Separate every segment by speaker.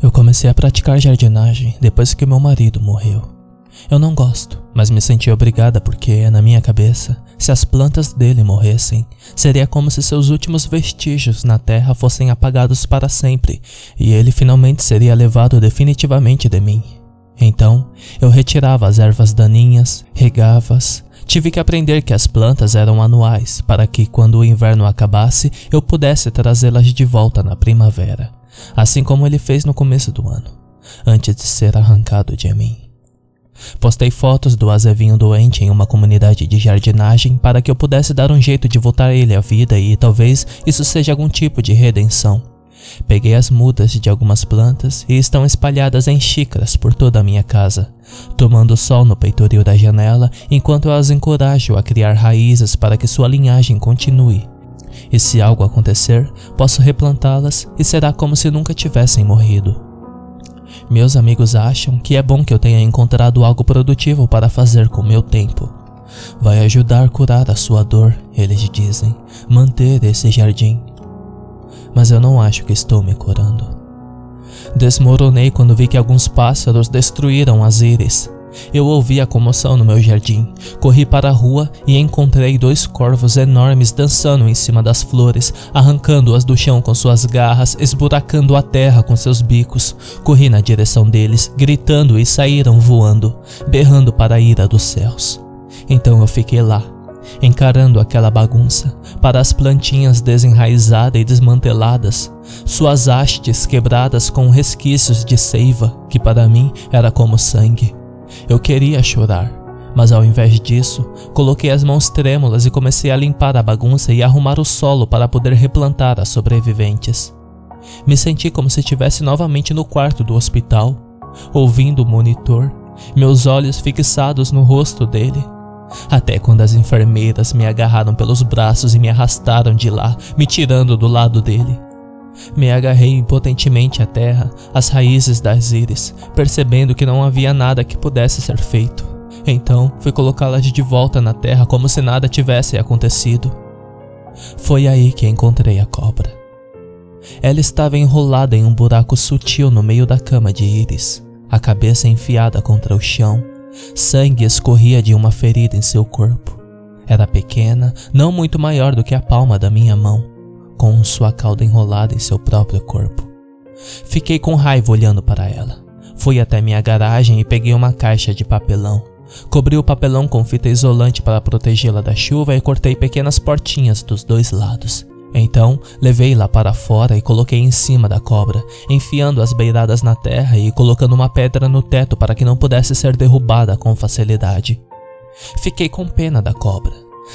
Speaker 1: Eu comecei a praticar jardinagem depois que meu marido morreu. Eu não gosto, mas me senti obrigada porque, na minha cabeça, se as plantas dele morressem, seria como se seus últimos vestígios na terra fossem apagados para sempre e ele finalmente seria levado definitivamente de mim. Então, eu retirava as ervas daninhas, regava-as. Tive que aprender que as plantas eram anuais para que, quando o inverno acabasse, eu pudesse trazê-las de volta na primavera assim como ele fez no começo do ano, antes de ser arrancado de mim. Postei fotos do azevinho doente em uma comunidade de jardinagem para que eu pudesse dar um jeito de voltar ele à vida e talvez isso seja algum tipo de redenção. Peguei as mudas de algumas plantas e estão espalhadas em xícaras por toda a minha casa, tomando sol no peitoril da janela enquanto as encorajo a criar raízes para que sua linhagem continue e se algo acontecer, posso replantá-las e será como se nunca tivessem morrido. Meus amigos acham que é bom que eu tenha encontrado algo produtivo para fazer com meu tempo. Vai ajudar a curar a sua dor, eles dizem, manter esse jardim. Mas eu não acho que estou me curando. Desmoronei quando vi que alguns pássaros destruíram as íris eu ouvi a comoção no meu jardim. Corri para a rua e encontrei dois corvos enormes dançando em cima das flores, arrancando-as do chão com suas garras, esburacando a terra com seus bicos. Corri na direção deles, gritando e saíram voando, berrando para a ira dos céus. Então eu fiquei lá, encarando aquela bagunça, para as plantinhas desenraizadas e desmanteladas, suas hastes quebradas com resquícios de seiva, que para mim era como sangue. Eu queria chorar, mas ao invés disso, coloquei as mãos trêmulas e comecei a limpar a bagunça e arrumar o solo para poder replantar as sobreviventes. Me senti como se estivesse novamente no quarto do hospital, ouvindo o monitor, meus olhos fixados no rosto dele. Até quando as enfermeiras me agarraram pelos braços e me arrastaram de lá, me tirando do lado dele. Me agarrei impotentemente à terra, às raízes das íris, percebendo que não havia nada que pudesse ser feito. Então fui colocá-las de volta na terra como se nada tivesse acontecido. Foi aí que encontrei a cobra. Ela estava enrolada em um buraco sutil no meio da cama de íris, a cabeça enfiada contra o chão. Sangue escorria de uma ferida em seu corpo. Era pequena, não muito maior do que a palma da minha mão com sua cauda enrolada em seu próprio corpo. Fiquei com raiva olhando para ela. Fui até minha garagem e peguei uma caixa de papelão. Cobri o papelão com fita isolante para protegê-la da chuva e cortei pequenas portinhas dos dois lados. Então, levei-la para fora e coloquei em cima da cobra, enfiando as beiradas na terra e colocando uma pedra no teto para que não pudesse ser derrubada com facilidade. Fiquei com pena da cobra.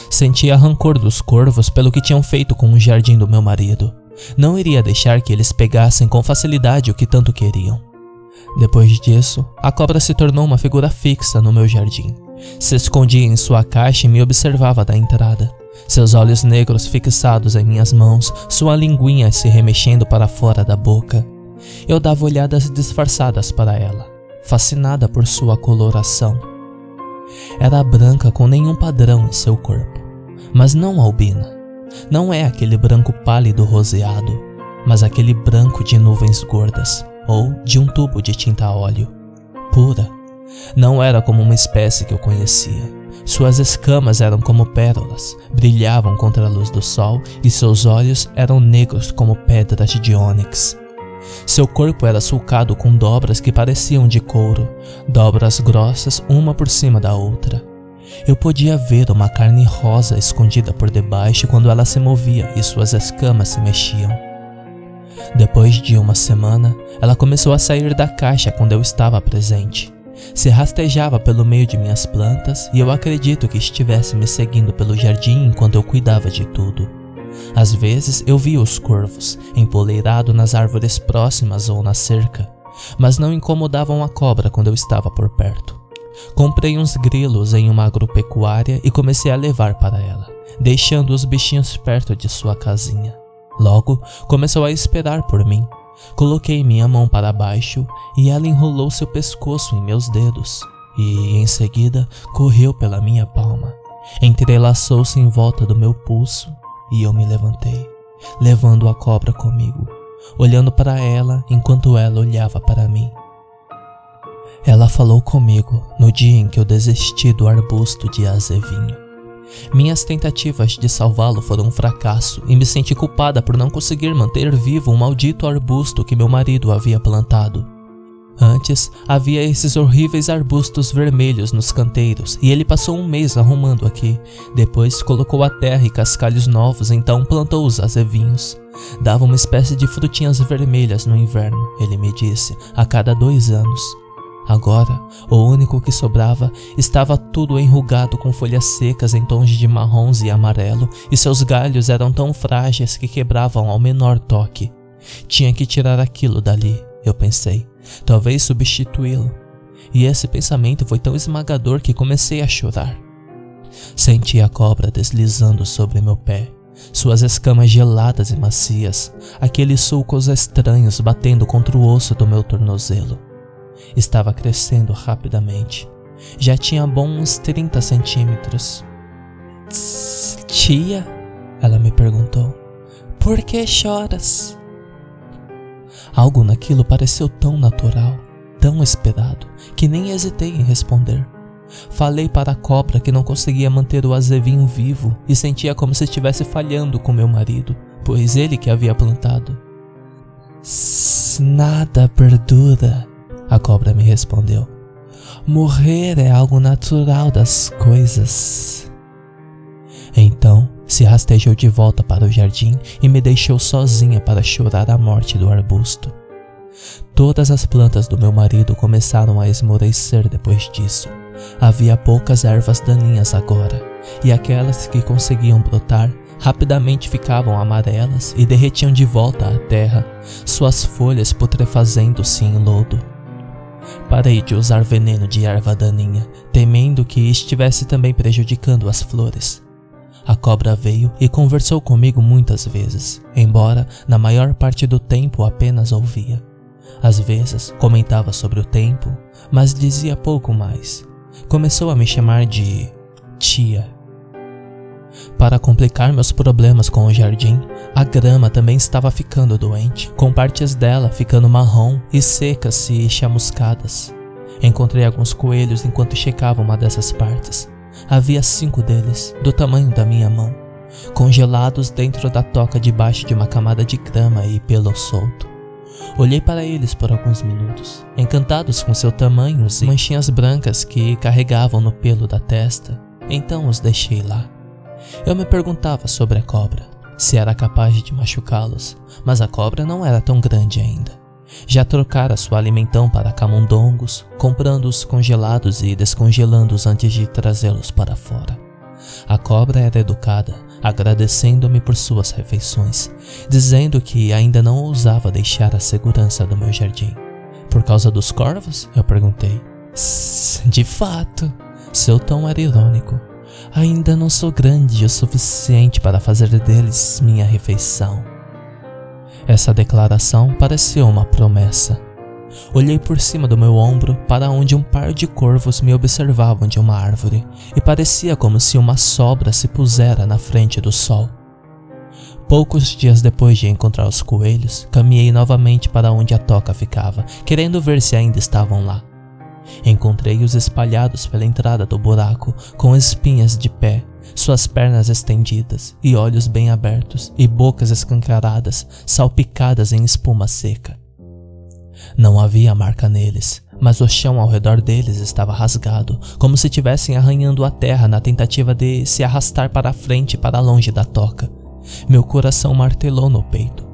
Speaker 1: Sentia rancor dos corvos pelo que tinham feito com o jardim do meu marido. Não iria deixar que eles pegassem com facilidade o que tanto queriam. Depois disso, a cobra se tornou uma figura fixa no meu jardim. Se escondia em sua caixa e me observava da entrada. Seus olhos negros fixados em minhas mãos, sua linguinha se remexendo para fora da boca. Eu dava olhadas disfarçadas para ela, fascinada por sua coloração era branca com nenhum padrão em seu corpo, mas não albina. Não é aquele branco pálido roseado, mas aquele branco de nuvens gordas ou de um tubo de tinta óleo. Pura. Não era como uma espécie que eu conhecia. Suas escamas eram como pérolas, brilhavam contra a luz do sol e seus olhos eram negros como pedras de ônix. Seu corpo era sulcado com dobras que pareciam de couro, dobras grossas uma por cima da outra. Eu podia ver uma carne rosa escondida por debaixo quando ela se movia e suas escamas se mexiam. Depois de uma semana, ela começou a sair da caixa quando eu estava presente. Se rastejava pelo meio de minhas plantas e eu acredito que estivesse me seguindo pelo jardim enquanto eu cuidava de tudo. Às vezes eu via os corvos, empoleirado nas árvores próximas ou na cerca, mas não incomodavam a cobra quando eu estava por perto. Comprei uns grilos em uma agropecuária e comecei a levar para ela, deixando os bichinhos perto de sua casinha. Logo, começou a esperar por mim. Coloquei minha mão para baixo e ela enrolou seu pescoço em meus dedos e, em seguida, correu pela minha palma. Entrelaçou-se em volta do meu pulso e eu me levantei, levando a cobra comigo. olhando para ela enquanto ela olhava para mim. Ela falou comigo no dia em que eu desisti do arbusto de azevinho. Minhas tentativas de salvá-lo foram um fracasso e me senti culpada por não conseguir manter vivo o um maldito arbusto que meu marido havia plantado. Antes, havia esses horríveis arbustos vermelhos nos canteiros e ele passou um mês arrumando aqui. Depois colocou a terra e cascalhos novos, então plantou os azevinhos. Dava uma espécie de frutinhas vermelhas no inverno, ele me disse, a cada dois anos. Agora, o único que sobrava estava tudo enrugado com folhas secas em tons de marrons e amarelo, e seus galhos eram tão frágeis que quebravam ao menor toque. Tinha que tirar aquilo dali, eu pensei, talvez substituí-lo. E esse pensamento foi tão esmagador que comecei a chorar. Senti a cobra deslizando sobre meu pé, suas escamas geladas e macias, aqueles sulcos estranhos batendo contra o osso do meu tornozelo estava crescendo rapidamente. Já tinha bons 30 centímetros. Tia? Ela me perguntou. Por que choras? Algo naquilo pareceu tão natural, tão esperado, que nem hesitei em responder. Falei para a cobra que não conseguia manter o azevinho vivo e sentia como se estivesse falhando com meu marido, pois ele que havia plantado. Nada perdura, a cobra me respondeu: Morrer é algo natural das coisas. Então se rastejou de volta para o jardim e me deixou sozinha para chorar a morte do arbusto. Todas as plantas do meu marido começaram a esmorecer depois disso. Havia poucas ervas daninhas agora, e aquelas que conseguiam brotar rapidamente ficavam amarelas e derretiam de volta à terra, suas folhas putrefazendo-se em lodo. Parei de usar veneno de erva daninha, temendo que estivesse também prejudicando as flores. A cobra veio e conversou comigo muitas vezes, embora na maior parte do tempo apenas ouvia. Às vezes comentava sobre o tempo, mas dizia pouco mais. Começou a me chamar de tia para complicar meus problemas com o jardim, a grama também estava ficando doente, com partes dela ficando marrom e secas e chamuscadas. Encontrei alguns coelhos enquanto checava uma dessas partes. Havia cinco deles, do tamanho da minha mão, congelados dentro da toca debaixo de uma camada de grama e pelo solto. Olhei para eles por alguns minutos, encantados com seu tamanho e manchinhas brancas que carregavam no pelo da testa. Então os deixei lá. Eu me perguntava sobre a cobra, se era capaz de machucá-los, mas a cobra não era tão grande ainda. Já trocara sua alimentão para camundongos, comprando-os congelados e descongelando-os antes de trazê-los para fora. A cobra era educada, agradecendo-me por suas refeições, dizendo que ainda não ousava deixar a segurança do meu jardim. Por causa dos corvos? Eu perguntei. De fato, seu tom era irônico. Ainda não sou grande o suficiente para fazer deles minha refeição. Essa declaração pareceu uma promessa. Olhei por cima do meu ombro para onde um par de corvos me observavam de uma árvore, e parecia como se uma sobra se pusera na frente do sol. Poucos dias depois de encontrar os coelhos, caminhei novamente para onde a toca ficava, querendo ver se ainda estavam lá. Encontrei-os espalhados pela entrada do buraco, com espinhas de pé, suas pernas estendidas e olhos bem abertos e bocas escancaradas, salpicadas em espuma seca. Não havia marca neles, mas o chão ao redor deles estava rasgado, como se estivessem arranhando a terra na tentativa de se arrastar para frente para longe da toca. Meu coração martelou no peito.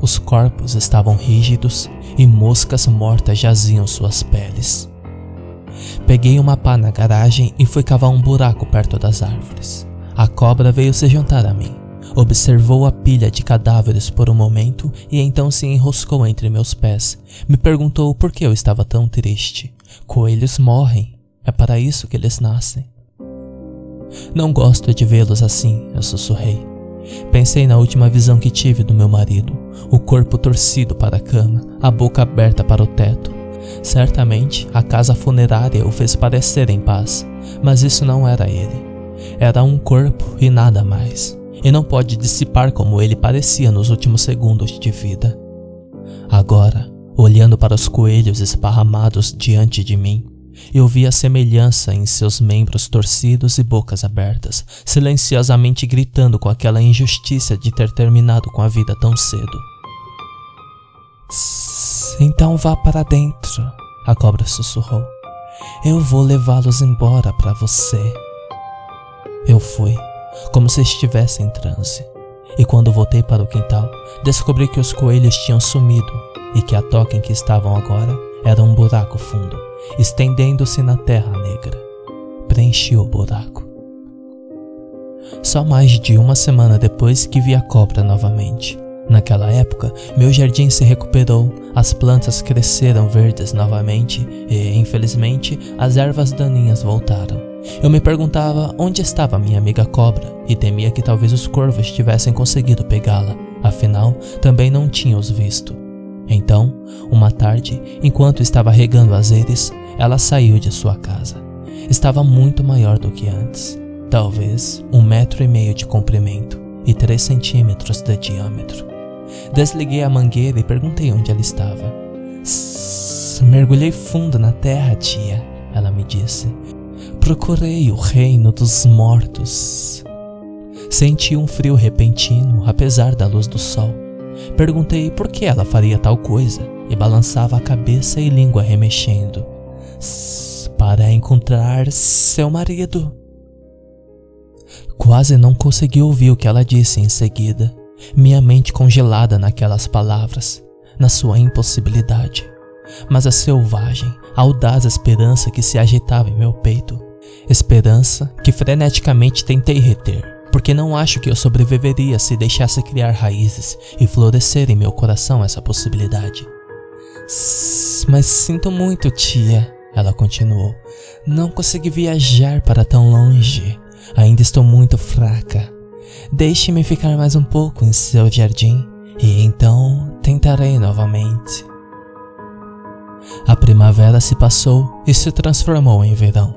Speaker 1: Os corpos estavam rígidos e moscas mortas jaziam suas peles. Peguei uma pá na garagem e fui cavar um buraco perto das árvores. A cobra veio se juntar a mim. Observou a pilha de cadáveres por um momento e então se enroscou entre meus pés. Me perguntou por que eu estava tão triste. Coelhos morrem. É para isso que eles nascem. Não gosto de vê-los assim, eu sussurrei. Pensei na última visão que tive do meu marido, o corpo torcido para a cama, a boca aberta para o teto, Certamente a casa funerária o fez parecer em paz, mas isso não era ele. Era um corpo e nada mais, e não pode dissipar como ele parecia nos últimos segundos de vida. Agora, olhando para os coelhos esparramados diante de mim, eu vi a semelhança em seus membros torcidos e bocas abertas, silenciosamente gritando com aquela injustiça de ter terminado com a vida tão cedo. Então vá para dentro, a cobra sussurrou. Eu vou levá-los embora para você. Eu fui, como se estivesse em transe. E quando voltei para o quintal, descobri que os coelhos tinham sumido e que a toca em que estavam agora era um buraco fundo, estendendo-se na terra negra. Preenchi o buraco. Só mais de uma semana depois que vi a cobra novamente. Naquela época, meu jardim se recuperou, as plantas cresceram verdes novamente e, infelizmente, as ervas daninhas voltaram. Eu me perguntava onde estava minha amiga cobra e temia que talvez os corvos tivessem conseguido pegá-la, afinal, também não tinha os visto. Então, uma tarde, enquanto estava regando azeres, ela saiu de sua casa. Estava muito maior do que antes, talvez um metro e meio de comprimento e três centímetros de diâmetro. Desliguei a mangueira e perguntei onde ela estava. Mergulhei fundo na terra, tia, ela me disse. Procurei o reino dos mortos. Senti um frio repentino, apesar da luz do sol. Perguntei por que ela faria tal coisa e balançava a cabeça e língua remexendo. Para encontrar seu marido. Quase não consegui ouvir o que ela disse em seguida minha mente congelada naquelas palavras, na sua impossibilidade, mas a selvagem, audaz esperança que se agitava em meu peito, esperança que freneticamente tentei reter, porque não acho que eu sobreviveria se deixasse criar raízes e florescer em meu coração essa possibilidade. Mas sinto muito, tia, ela continuou. Não consegui viajar para tão longe. Ainda estou muito fraca. Deixe-me ficar mais um pouco em seu jardim e então tentarei novamente. A primavera se passou e se transformou em verão.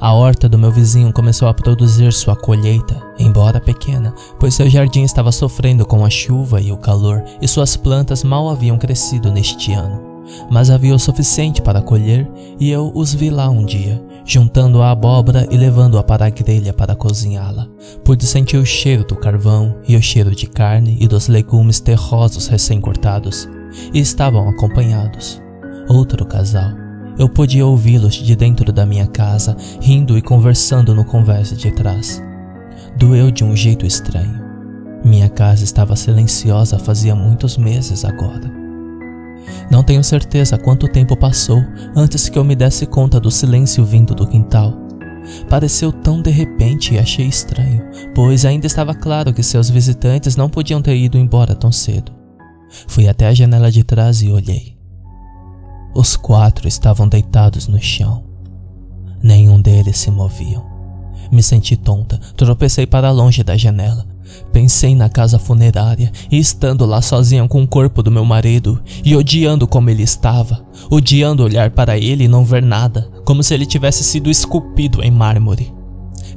Speaker 1: A horta do meu vizinho começou a produzir sua colheita, embora pequena, pois seu jardim estava sofrendo com a chuva e o calor e suas plantas mal haviam crescido neste ano mas havia o suficiente para colher e eu os vi lá um dia, juntando a abóbora e levando-a para a grelha para cozinhá-la. Pude sentir o cheiro do carvão e o cheiro de carne e dos legumes terrosos recém-cortados, e estavam acompanhados. Outro casal. Eu podia ouvi-los de dentro da minha casa, rindo e conversando no conversa de trás. Doeu de um jeito estranho. Minha casa estava silenciosa fazia muitos meses agora. Não tenho certeza quanto tempo passou antes que eu me desse conta do silêncio vindo do quintal. Pareceu tão de repente e achei estranho, pois ainda estava claro que seus visitantes não podiam ter ido embora tão cedo. Fui até a janela de trás e olhei. Os quatro estavam deitados no chão. Nenhum deles se moviam. Me senti tonta, tropecei para longe da janela. Pensei na casa funerária e estando lá sozinha com o corpo do meu marido e odiando como ele estava, odiando olhar para ele e não ver nada, como se ele tivesse sido esculpido em mármore.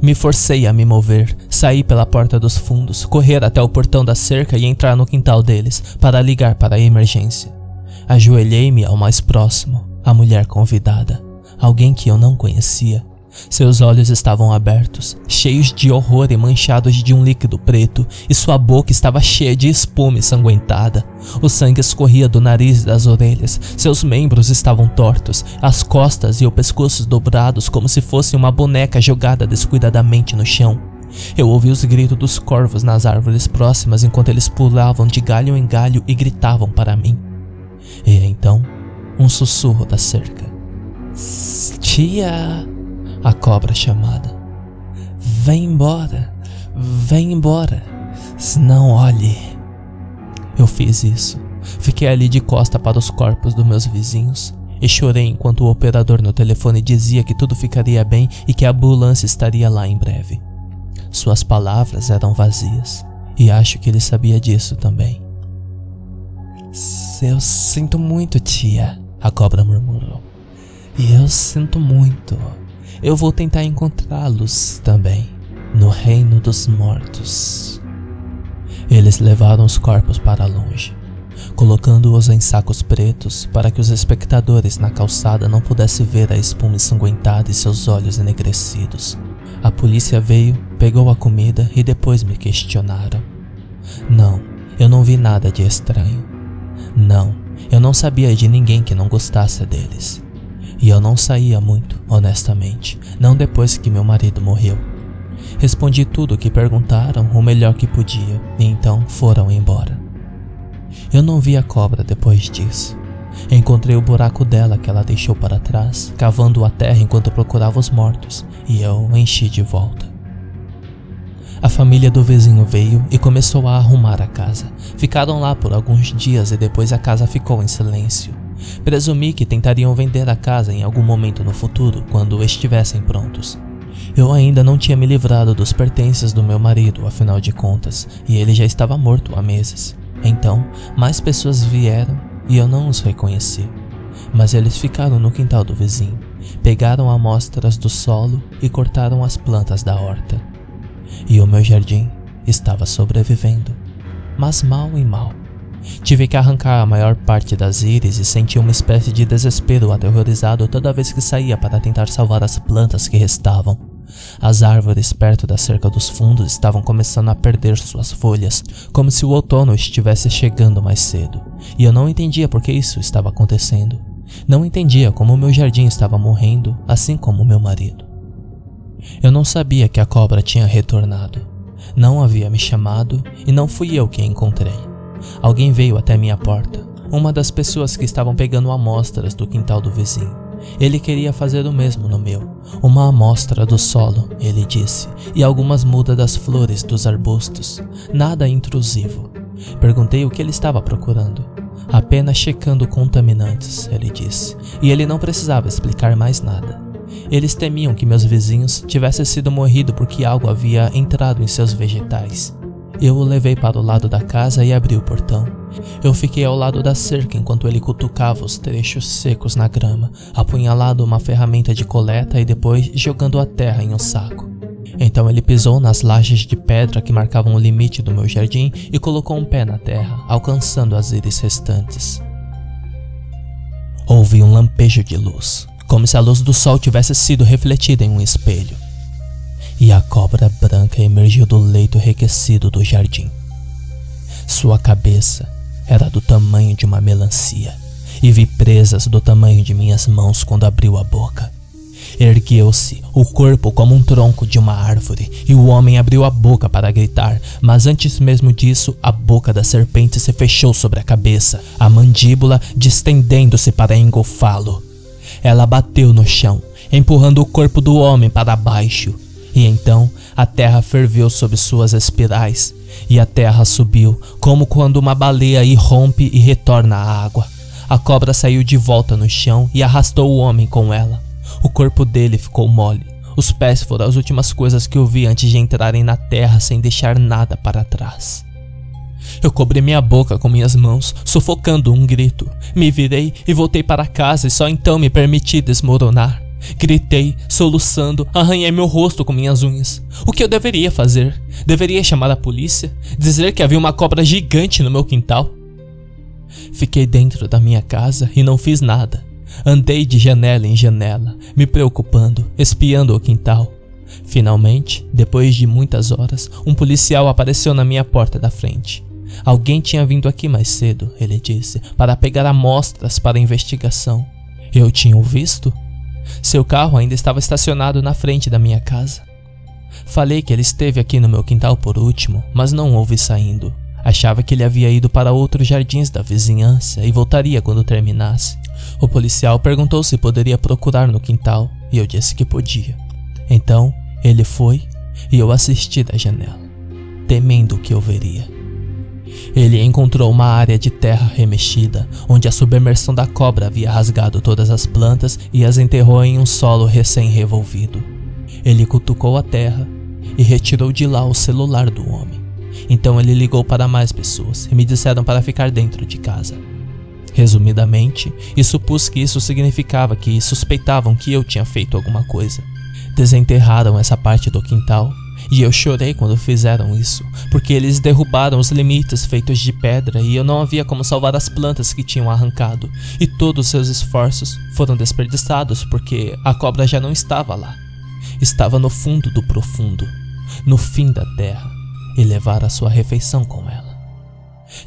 Speaker 1: Me forcei a me mover, sair pela porta dos fundos, correr até o portão da cerca e entrar no quintal deles para ligar para a emergência. Ajoelhei-me ao mais próximo, a mulher convidada, alguém que eu não conhecia. Seus olhos estavam abertos, cheios de horror e manchados de um líquido preto, e sua boca estava cheia de espuma ensanguentada. O sangue escorria do nariz e das orelhas, seus membros estavam tortos, as costas e o pescoço dobrados como se fosse uma boneca jogada descuidadamente no chão. Eu ouvi os gritos dos corvos nas árvores próximas enquanto eles pulavam de galho em galho e gritavam para mim. E então, um sussurro da cerca. Tia! A cobra chamada. Vem embora, vem embora, não olhe. Eu fiz isso. Fiquei ali de costa para os corpos dos meus vizinhos e chorei enquanto o operador no telefone dizia que tudo ficaria bem e que a ambulância estaria lá em breve. Suas palavras eram vazias e acho que ele sabia disso também. Eu sinto muito, tia, a cobra murmurou. Eu sinto muito eu vou tentar encontrá-los também no reino dos mortos. Eles levaram os corpos para longe. colocando-os em sacos pretos para que os espectadores na calçada não pudessem ver a espuma ensanguentada e seus olhos enegrecidos. A polícia veio, pegou a comida e depois me questionaram. Não, eu não vi nada de estranho. Não, eu não sabia de ninguém que não gostasse deles. E eu não saía muito, honestamente, não depois que meu marido morreu. Respondi tudo o que perguntaram o melhor que podia e então foram embora. Eu não vi a cobra depois disso. Encontrei o buraco dela que ela deixou para trás, cavando a terra enquanto procurava os mortos, e eu enchi de volta. A família do vizinho veio e começou a arrumar a casa. Ficaram lá por alguns dias e depois a casa ficou em silêncio. Presumi que tentariam vender a casa em algum momento no futuro, quando estivessem prontos. Eu ainda não tinha me livrado dos pertences do meu marido, afinal de contas, e ele já estava morto há meses. Então, mais pessoas vieram e eu não os reconheci. Mas eles ficaram no quintal do vizinho, pegaram amostras do solo e cortaram as plantas da horta. E o meu jardim estava sobrevivendo, mas mal e mal. Tive que arrancar a maior parte das íris e senti uma espécie de desespero aterrorizado toda vez que saía para tentar salvar as plantas que restavam. As árvores perto da cerca dos fundos estavam começando a perder suas folhas, como se o outono estivesse chegando mais cedo, e eu não entendia por que isso estava acontecendo. Não entendia como meu jardim estava morrendo, assim como meu marido. Eu não sabia que a cobra tinha retornado. Não havia me chamado e não fui eu quem encontrei. Alguém veio até minha porta, uma das pessoas que estavam pegando amostras do quintal do vizinho. Ele queria fazer o mesmo no meu. Uma amostra do solo, ele disse, e algumas mudas das flores dos arbustos. Nada intrusivo. Perguntei o que ele estava procurando. Apenas checando contaminantes, ele disse, e ele não precisava explicar mais nada. Eles temiam que meus vizinhos tivessem sido morrido porque algo havia entrado em seus vegetais. Eu o levei para o lado da casa e abri o portão. Eu fiquei ao lado da cerca enquanto ele cutucava os trechos secos na grama, apunhalado uma ferramenta de coleta e depois jogando a terra em um saco. Então ele pisou nas lajes de pedra que marcavam o limite do meu jardim e colocou um pé na terra, alcançando as íris restantes. Houve um lampejo de luz, como se a luz do sol tivesse sido refletida em um espelho. E a cobra branca emergiu do leito enriquecido do jardim. Sua cabeça era do tamanho de uma melancia, e vi presas do tamanho de minhas mãos quando abriu a boca. Ergueu-se, o corpo como um tronco de uma árvore, e o homem abriu a boca para gritar, mas antes mesmo disso, a boca da serpente se fechou sobre a cabeça, a mandíbula distendendo-se para engolfá-lo. Ela bateu no chão, empurrando o corpo do homem para baixo, e então a terra ferveu sob suas espirais, e a terra subiu, como quando uma baleia irrompe e retorna à água. A cobra saiu de volta no chão e arrastou o homem com ela. O corpo dele ficou mole. Os pés foram as últimas coisas que eu vi antes de entrarem na terra sem deixar nada para trás. Eu cobri minha boca com minhas mãos, sufocando um grito. Me virei e voltei para casa e só então me permiti desmoronar. Gritei, soluçando, arranhei meu rosto com minhas unhas. O que eu deveria fazer? Deveria chamar a polícia? Dizer que havia uma cobra gigante no meu quintal? Fiquei dentro da minha casa e não fiz nada. Andei de janela em janela, me preocupando, espiando o quintal. Finalmente, depois de muitas horas, um policial apareceu na minha porta da frente. Alguém tinha vindo aqui mais cedo, ele disse, para pegar amostras para a investigação. Eu tinha o visto? Seu carro ainda estava estacionado na frente da minha casa. Falei que ele esteve aqui no meu quintal por último, mas não ouvi saindo. Achava que ele havia ido para outros jardins da vizinhança e voltaria quando terminasse. O policial perguntou se poderia procurar no quintal e eu disse que podia. Então ele foi e eu assisti da janela, temendo o que eu veria. Ele encontrou uma área de terra remexida, onde a submersão da cobra havia rasgado todas as plantas e as enterrou em um solo recém-revolvido. Ele cutucou a terra e retirou de lá o celular do homem. Então ele ligou para mais pessoas e me disseram para ficar dentro de casa. Resumidamente, e supus que isso significava que suspeitavam que eu tinha feito alguma coisa. Desenterraram essa parte do quintal E eu chorei quando fizeram isso, porque eles derrubaram os limites feitos de pedra e eu não havia como salvar as plantas que tinham arrancado, e todos seus esforços foram desperdiçados porque a cobra já não estava lá. Estava no fundo do profundo, no fim da terra, e levara sua refeição com ela.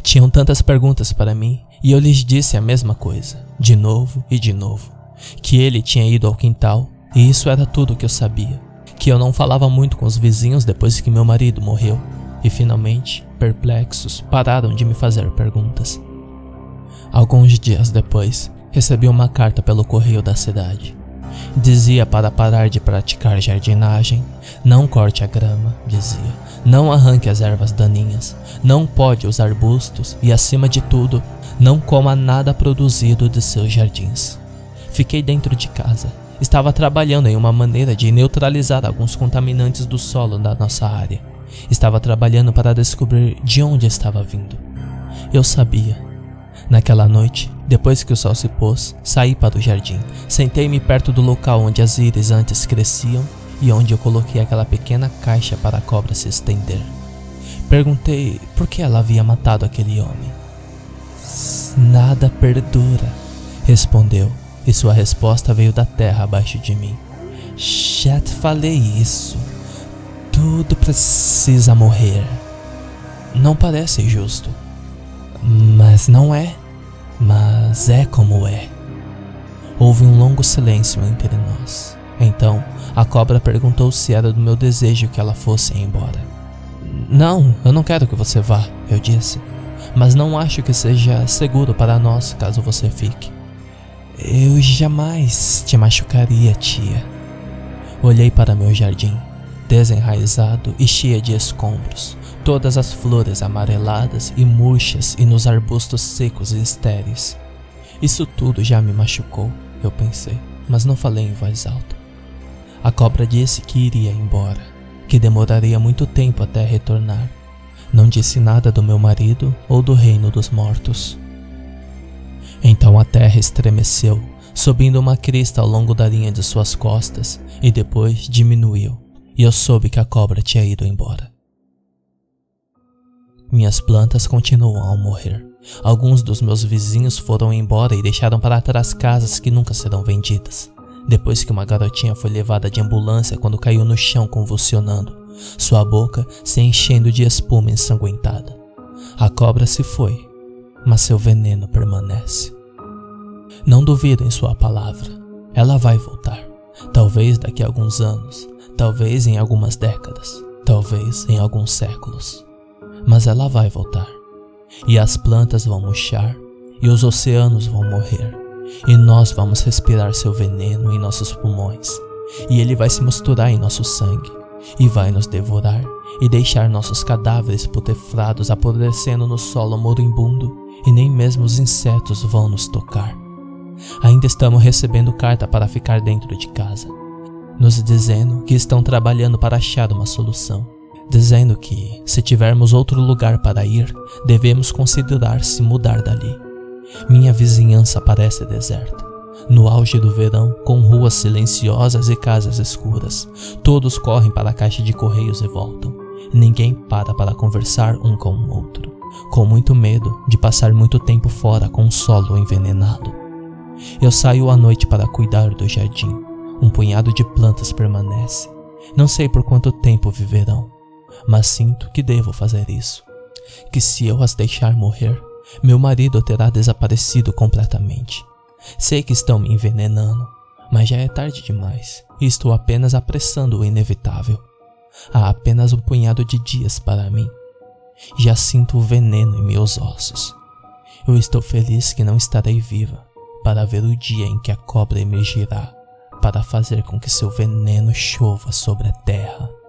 Speaker 1: Tinham tantas perguntas para mim e eu lhes disse a mesma coisa, de novo e de novo: que ele tinha ido ao quintal e isso era tudo que eu sabia. Que eu não falava muito com os vizinhos depois que meu marido morreu e finalmente, perplexos, pararam de me fazer perguntas. Alguns dias depois, recebi uma carta pelo correio da cidade. Dizia para parar de praticar jardinagem, não corte a grama, dizia, não arranque as ervas daninhas, não pode os arbustos e, acima de tudo, não coma nada produzido de seus jardins. Fiquei dentro de casa. Estava trabalhando em uma maneira de neutralizar alguns contaminantes do solo da nossa área. Estava trabalhando para descobrir de onde estava vindo. Eu sabia. Naquela noite, depois que o sol se pôs, saí para o jardim. Sentei-me perto do local onde as íris antes cresciam e onde eu coloquei aquela pequena caixa para a cobra se estender. Perguntei por que ela havia matado aquele homem. Nada perdura, respondeu, e sua resposta veio da terra abaixo de mim. Já te falei isso. Tudo precisa morrer. Não parece justo. Mas não é. Mas é como é. Houve um longo silêncio entre nós. Então, a cobra perguntou se era do meu desejo que ela fosse embora. Não, eu não quero que você vá, eu disse mas não acho que seja seguro para nós caso você fique. Eu jamais te machucaria, tia. Olhei para meu jardim, desenraizado e cheio de escombros, todas as flores amareladas e murchas e nos arbustos secos e estéreis. Isso tudo já me machucou, eu pensei, mas não falei em voz alta. A cobra disse que iria embora, que demoraria muito tempo até retornar não disse nada do meu marido ou do reino dos mortos. Então a terra estremeceu, subindo uma crista ao longo da linha de suas costas, e depois diminuiu, e eu soube que a cobra tinha ido embora. Minhas plantas continuam a morrer. Alguns dos meus vizinhos foram embora e deixaram para trás casas que nunca serão vendidas. Depois que uma garotinha foi levada de ambulância quando caiu no chão convulsionando, sua boca se enchendo de espuma ensanguentada. A cobra se foi, mas seu veneno permanece. Não duvidem sua palavra, ela vai voltar. Talvez daqui a alguns anos, talvez em algumas décadas, talvez em alguns séculos. Mas ela vai voltar. E as plantas vão murchar, e os oceanos vão morrer, e nós vamos respirar seu veneno em nossos pulmões, e ele vai se misturar em nosso sangue, e vai nos devorar e deixar nossos cadáveres putefrados apodrecendo no solo moribundo e nem mesmo os insetos vão nos tocar. Ainda estamos recebendo carta para ficar dentro de casa, nos dizendo que estão trabalhando para achar uma solução, dizendo que, se tivermos outro lugar para ir, devemos considerar se mudar dali. Minha vizinhança parece deserta no auge do verão, com ruas silenciosas e casas escuras. Todos correm para a caixa de correios e voltam. Ninguém para para conversar um com o outro, com muito medo de passar muito tempo fora com o solo envenenado. Eu saio à noite para cuidar do jardim. Um punhado de plantas permanece. Não sei por quanto tempo viverão, mas sinto que devo fazer isso. Que se eu as deixar morrer, meu marido terá desaparecido completamente Sei que estão me envenenando, mas já é tarde demais e estou apenas apressando o inevitável. Há apenas um punhado de dias para mim. Já sinto o veneno em meus ossos. Eu estou feliz que não estarei viva para ver o dia em que a cobra emergirá para fazer com que seu veneno chova sobre a terra.